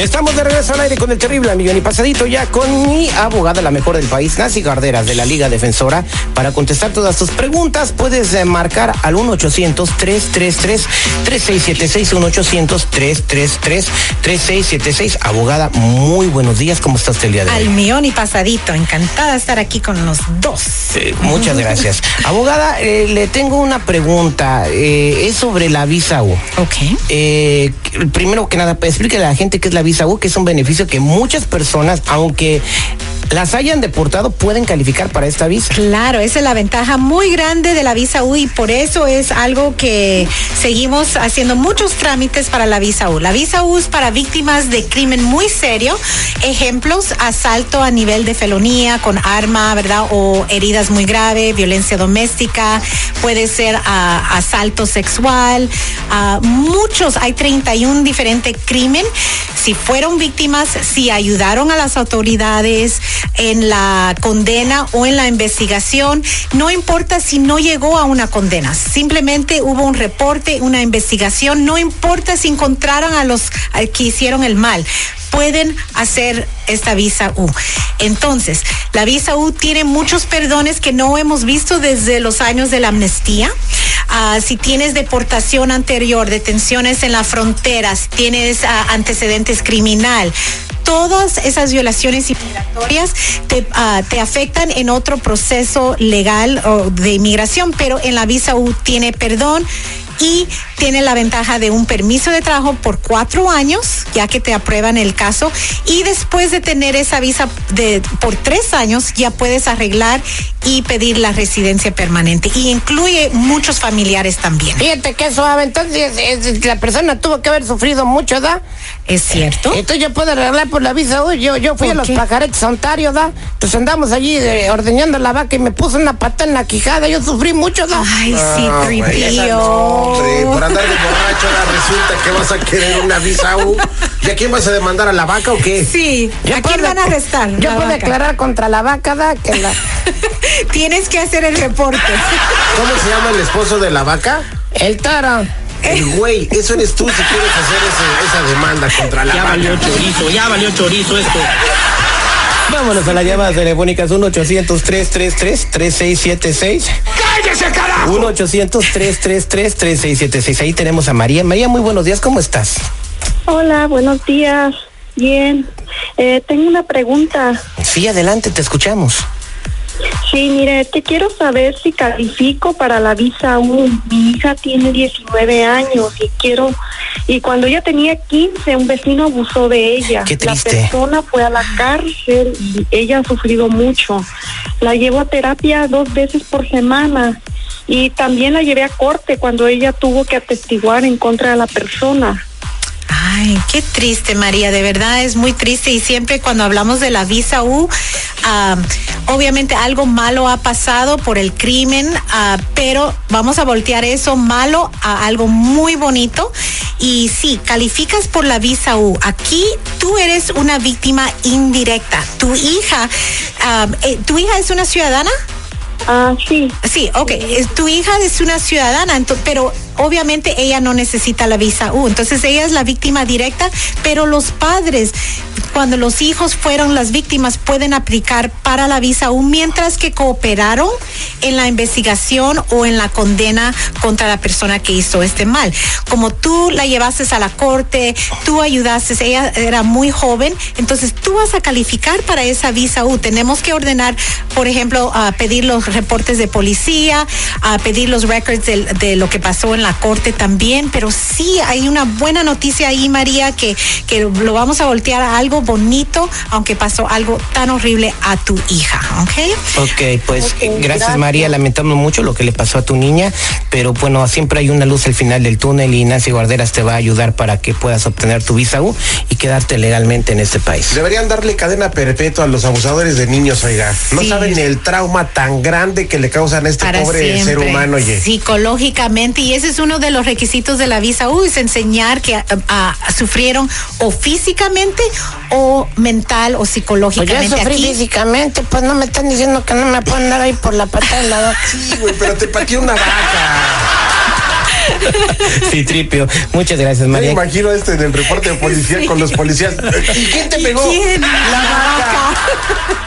Estamos de regreso al aire con el terrible millón y pasadito ya con mi abogada, la mejor del país, Nancy Garderas de la Liga Defensora. Para contestar todas tus preguntas, puedes eh, marcar al 1-800-333-3676, 1-800-333-3676. Abogada, muy buenos días, ¿cómo está usted el día de hoy? Al millón y pasadito, encantada de estar aquí con los dos. Eh, muchas gracias. Abogada, eh, le tengo una pregunta, eh, es sobre la visa U. Ok. Primero que nada, explíquele a la gente qué es la visa U, que es un beneficio que muchas personas, aunque las hayan deportado, pueden calificar para esta visa. Claro, esa es la ventaja muy grande de la visa U y por eso es algo que seguimos haciendo muchos trámites para la visa U. La visa U es para víctimas de crimen muy serio, ejemplos, asalto a nivel de felonía con arma, ¿verdad? O heridas muy graves, violencia doméstica, puede ser ah, asalto sexual, ah, muchos, hay 31 diferentes crimen. Si fueron víctimas, si ayudaron a las autoridades, en la condena o en la investigación, no importa si no llegó a una condena, simplemente hubo un reporte, una investigación, no importa si encontraron a los que hicieron el mal pueden hacer esta visa U. Entonces, la visa U tiene muchos perdones que no hemos visto desde los años de la amnistía. Ah, si tienes deportación anterior, detenciones en la frontera, si tienes ah, antecedentes criminal, todas esas violaciones inmigratorias te, ah, te afectan en otro proceso legal o de inmigración, pero en la visa U tiene perdón y tiene la ventaja de un permiso de trabajo por cuatro años, ya que te aprueban el caso, y después de tener esa visa de, por tres años, ya puedes arreglar y pedir la residencia permanente. Y incluye muchos familiares también. Fíjate qué suave, entonces es- la persona tuvo que haber sufrido mucho, ¿da? ¿Es cierto? Entonces yo puedo arreglar por la visa U. Yo, yo fui a ¿Por los qué? pajaretes Ontario, ¿da? Entonces andamos allí eh, ordeñando la vaca y me puso una pata en la quijada. Yo sufrí mucho, ¿da? Ay, sí, tripío. Hombre, por andar de borracho ahora resulta que vas a querer una visa U. ¿Y a quién vas a demandar a la vaca o qué? Sí, Yo ¿a quién van a arrestar? Yo puedo vaca. declarar contra la vaca, ¿da? Que la... Tienes que hacer el reporte. ¿Cómo se llama el esposo de la vaca? El toro. El güey, eso eres tú si quieres hacer ese- esa demanda contra la Ya vaca. valió chorizo, ya valió chorizo esto. Vámonos a las llamadas telefónicas 1-800-333-3676. ¡Cállese, carajo! 1-800-333-3676. Ahí tenemos a María. María, muy buenos días. ¿Cómo estás? Hola, buenos días. Bien. Eh, tengo una pregunta. Sí, adelante, te escuchamos. Sí, mire, te quiero saber si califico para la visa U. Mi hija tiene 19 años y quiero... Y cuando ella tenía 15, un vecino abusó de ella. Qué triste. La persona fue a la cárcel y ella ha sufrido mucho. La llevo a terapia dos veces por semana. Y también la llevé a corte cuando ella tuvo que atestiguar en contra de la persona. Ay, qué triste, María, de verdad es muy triste y siempre cuando hablamos de la visa U, ah, obviamente algo malo ha pasado por el crimen, ah, pero vamos a voltear eso malo a algo muy bonito y sí, calificas por la visa U. Aquí tú eres una víctima indirecta. Tu hija, ah, eh, ¿tu hija es una ciudadana? Ah, sí. Sí, ok. Es- Tu hija es una ciudadana, pero obviamente ella no necesita la visa U. Entonces ella es la víctima directa, pero los padres, cuando los hijos fueron las víctimas, pueden aplicar para la visa U mientras que cooperaron en la investigación o en la condena contra la persona que hizo este mal. Como tú la llevaste a la corte, tú ayudaste, ella era muy joven, entonces tú vas a calificar para esa visa U. Tenemos que ordenar, por ejemplo, a pedir los reportes de policía, a pedir los records de, lo que pasó en la corte también, pero sí hay una buena noticia ahí, María, que, que lo vamos a voltear a algo bonito, aunque pasó algo tan horrible a tu hija, ¿ok? Ok, pues Ok, eh, gracias, gracias. María, lamentamos mucho lo que le pasó a tu niña, pero bueno, siempre hay una luz al final del túnel y Nancy Guarderas te va a ayudar para que puedas obtener tu visa U y quedarte legalmente en este país. Deberían darle cadena perpetua a los abusadores de niños, oiga. No Sí. saben el trauma tan grande que le causan a este para pobre siempre, ser humano, oye. Psicológicamente, y ese es uno de los requisitos de la visa U, es enseñar que ah, sufrieron o físicamente o mental o Pues psicológicamente sufrí aquí. físicamente, pues no me están diciendo que no me pueden dar ahí por la pata del lado. Sí, güey, pero te pateó una vaca. Sí, tripio. Muchas gracias, Yo me María. imagino este en el reporte de policía con los policías. ¿Y quién te pegó? ¿Quién? La vaca.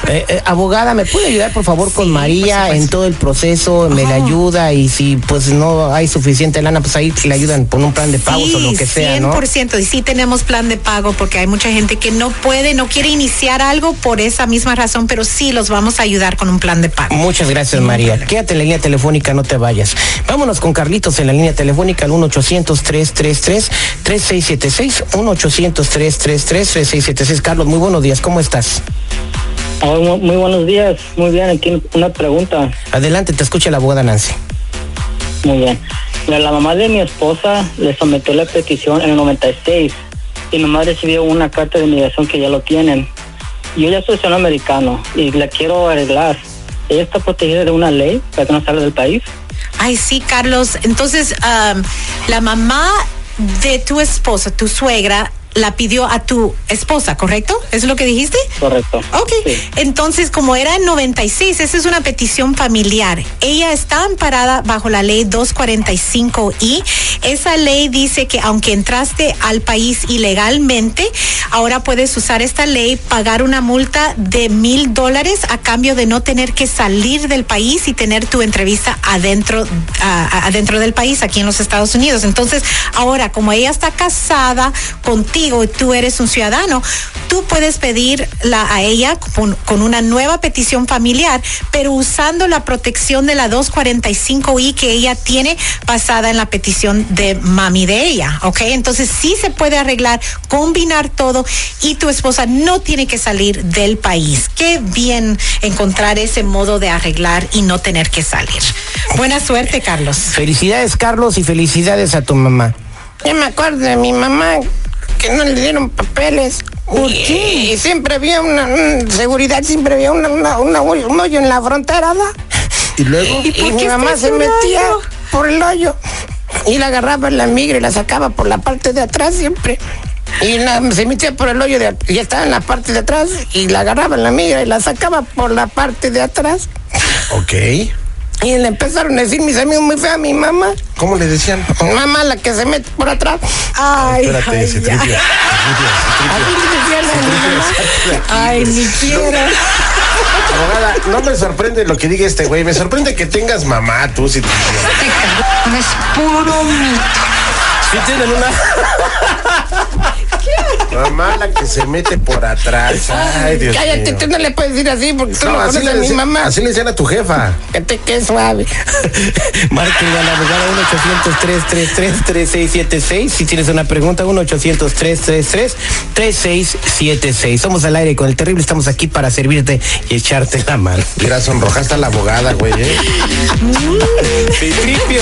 Eh, eh, abogada, ¿me puede ayudar por favor con María en todo el proceso? Me la ayuda y si pues no hay suficiente lana, pues ahí le ayudan con un plan de pagos o lo que sea, ¿no? 100%. Y sí tenemos plan de pago porque hay mucha gente que no puede, no quiere iniciar algo por esa misma razón, pero sí los vamos a ayudar con un plan de pago. Muchas gracias, María. Quédate en la línea telefónica, no te vayas. Vámonos con Carlitos en la línea telefónica al 1-800-333-3676. 1-800-333-3676. Carlos, muy buenos días, ¿cómo estás? Mu- muy buenos días. Muy bien, aquí una pregunta. Adelante, te escucha la abogada Nancy. Muy bien. La mamá de mi esposa le sometió la petición en el 96 y nomás recibió una carta de inmigración que ya lo tienen. Yo ya soy ciudadano americano y la quiero arreglar. Ella está protegida de una ley para que no salga del país. Ay, sí, Carlos. Entonces, am, la mamá de tu esposa, tu suegra, la pidió a tu esposa, ¿correcto? ¿Es lo que dijiste? Correcto. Ok, Sí. entonces como era en 96, esa es una petición familiar. Ella está amparada bajo la ley 245i. Esa ley dice que aunque entraste al país ilegalmente, ahora puedes usar esta ley, pagar una multa de mil dólares a cambio de no tener que salir del país y tener tu entrevista adentro, a- adentro del país, aquí en los Estados Unidos. Entonces, ahora como ella está casada contigo y tú eres un ciudadano, tú puedes pedirla a ella con, con una nueva petición familiar, pero usando la protección de la 245i que ella tiene basada en la petición de mami de ella, ¿ok? Entonces sí se puede arreglar, combinar todo y tu esposa no tiene que salir del país. Qué bien encontrar ese modo de arreglar y no tener que salir. Buena suerte, Carlos. Felicidades, Carlos, y felicidades a tu mamá. Yo me acuerdo de mi mamá que no le dieron papeles. Y, y siempre había una, un- seguridad, siempre había una, una- una- un hoyo en la frontera. Y luego. Y, mi mamá se metía por el hoyo y la agarraba en la migra y la sacaba por la parte de atrás siempre. Y la- se metía por el hoyo de, y estaba en la parte de atrás y la agarraba en la migra y la sacaba por la parte de atrás. Ok. Y le empezaron a decir mis amigos muy fea a mi mamá. ¿Cómo le decían? Mamá, la que se mete por atrás. Ay, Espérate, ay, ese ya. tripio. Así le decían a mi mamá. Ay, ni quiero. Abogada, no me sorprende lo que diga este güey. Me sorprende que tengas mamá, tú, si Es puro mito. Sí tienen una... Mamá la que se mete por atrás. Ay, Dios Cállate, mío. tú no le puedes decir así porque tú No, no, así, conoces le a mi mamá. así le decían a tu jefa. Qué suave. Márquenle a la abogada 1-800-333-3676. Si tienes una pregunta, 1-800-333-3676. Somos al aire con el terrible. Estamos aquí para servirte y echarte la mano. Mira, sonrojaste a la abogada, güey, ¿eh? Tripio.